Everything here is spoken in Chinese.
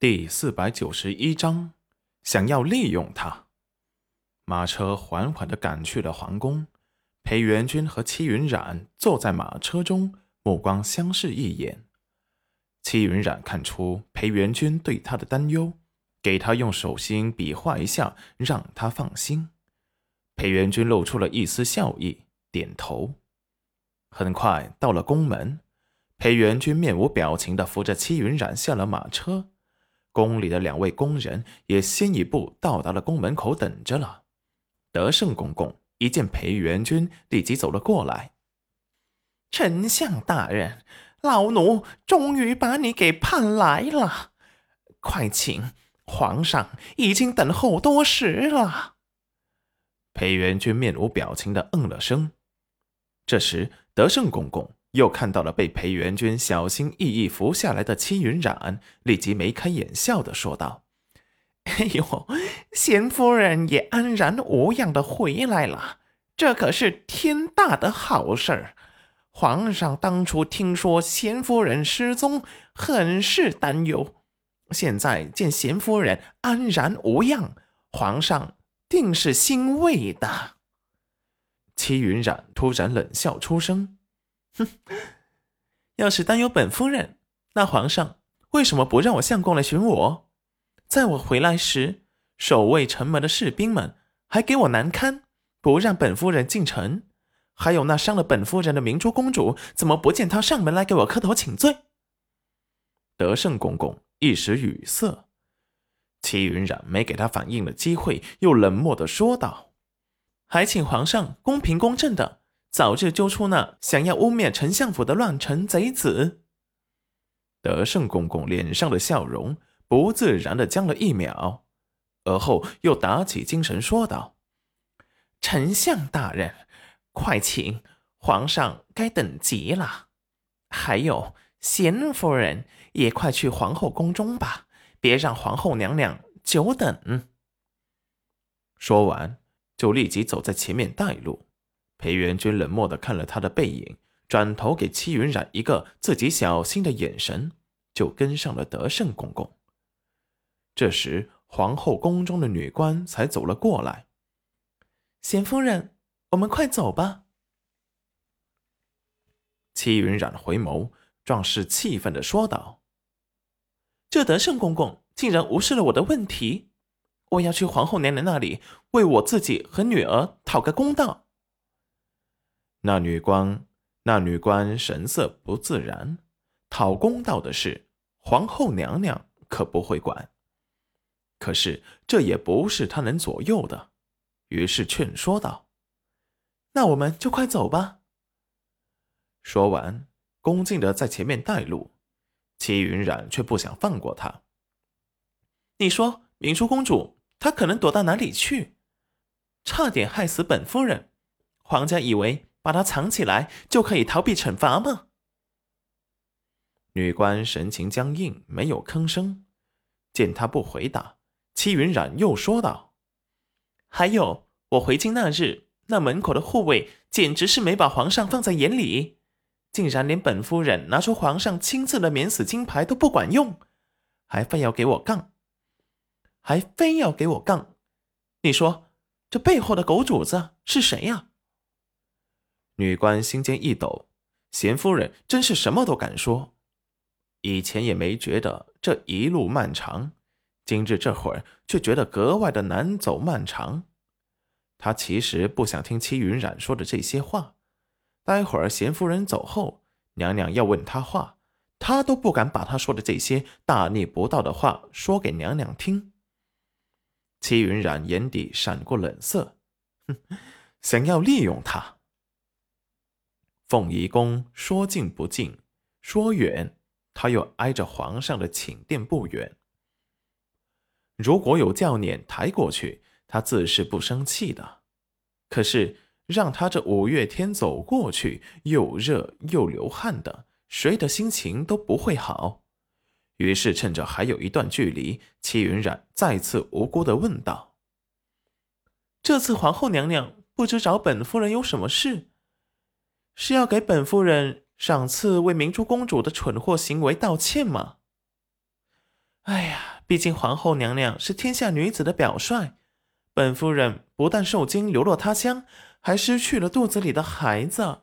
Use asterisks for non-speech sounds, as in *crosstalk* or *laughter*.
第四百九十一章，想要利用他。马车缓缓的赶去了皇宫。裴元君和戚云染坐在马车中，目光相视一眼。戚云染看出裴元君对他的担忧，给他用手心比划一下，让他放心。裴元君露出了一丝笑意，点头。很快到了宫门，裴元君面无表情的扶着戚云染下了马车。宫里的两位宫人也先一步到达了宫门口等着了。德胜公公一见裴元君，立即走了过来。丞相大人，老奴终于把你给盼来了，快请，皇上已经等候多时了。裴元君面无表情的嗯了声。这时，德胜公公。又看到了被裴元君小心翼翼扶下来的戚云染，立即眉开眼笑的说道：“ *laughs* 哎呦，贤夫人也安然无恙的回来了，这可是天大的好事儿。皇上当初听说贤夫人失踪，很是担忧，现在见贤夫人安然无恙，皇上定是欣慰的。”戚云染突然冷笑出声。哼，*laughs* 要是担忧本夫人，那皇上为什么不让我相公来寻我？在我回来时，守卫城门的士兵们还给我难堪，不让本夫人进城。还有那伤了本夫人的明珠公主，怎么不见她上门来给我磕头请罪？德胜公公一时语塞，齐云染没给他反应的机会，又冷漠的说道：“还请皇上公平公正的。”早日揪出那想要污蔑丞相府的乱臣贼子。德胜公公脸上的笑容不自然的僵了一秒，而后又打起精神说道：“丞相大人，快请，皇上该等急了。还有贤夫人，也快去皇后宫中吧，别让皇后娘娘久等。”说完，就立即走在前面带路。裴元君冷漠的看了他的背影，转头给戚云染一个自己小心的眼神，就跟上了德胜公公。这时，皇后宫中的女官才走了过来。贤夫人，我们快走吧。戚云染回眸，壮士气愤的说道：“这德胜公公竟然无视了我的问题，我要去皇后娘娘那里，为我自己和女儿讨个公道。”那女官，那女官神色不自然。讨公道的事，皇后娘娘可不会管。可是这也不是她能左右的，于是劝说道：“那我们就快走吧。”说完，恭敬的在前面带路。齐云染却不想放过他。你说明珠公主她可能躲到哪里去？差点害死本夫人，皇家以为。把他藏起来就可以逃避惩罚吗？女官神情僵硬，没有吭声。见他不回答，戚云染又说道：“还有，我回京那日，那门口的护卫简直是没把皇上放在眼里，竟然连本夫人拿出皇上亲自的免死金牌都不管用，还非要给我杠，还非要给我杠。你说，这背后的狗主子是谁呀？”女官心间一抖，贤夫人真是什么都敢说。以前也没觉得这一路漫长，今日这会儿却觉得格外的难走漫长。她其实不想听戚云染说的这些话。待会儿贤夫人走后，娘娘要问她话，她都不敢把她说的这些大逆不道的话说给娘娘听。戚云染眼底闪过冷色，哼，想要利用她。凤仪宫说近不近，说远，他又挨着皇上的寝殿不远。如果有教撵抬过去，他自是不生气的。可是让他这五月天走过去，又热又流汗的，谁的心情都不会好。于是趁着还有一段距离，戚云染再次无辜的问道：“这次皇后娘娘不知找本夫人有什么事？”是要给本夫人赏赐为明珠公主的蠢货行为道歉吗？哎呀，毕竟皇后娘娘是天下女子的表率，本夫人不但受惊流落他乡，还失去了肚子里的孩子。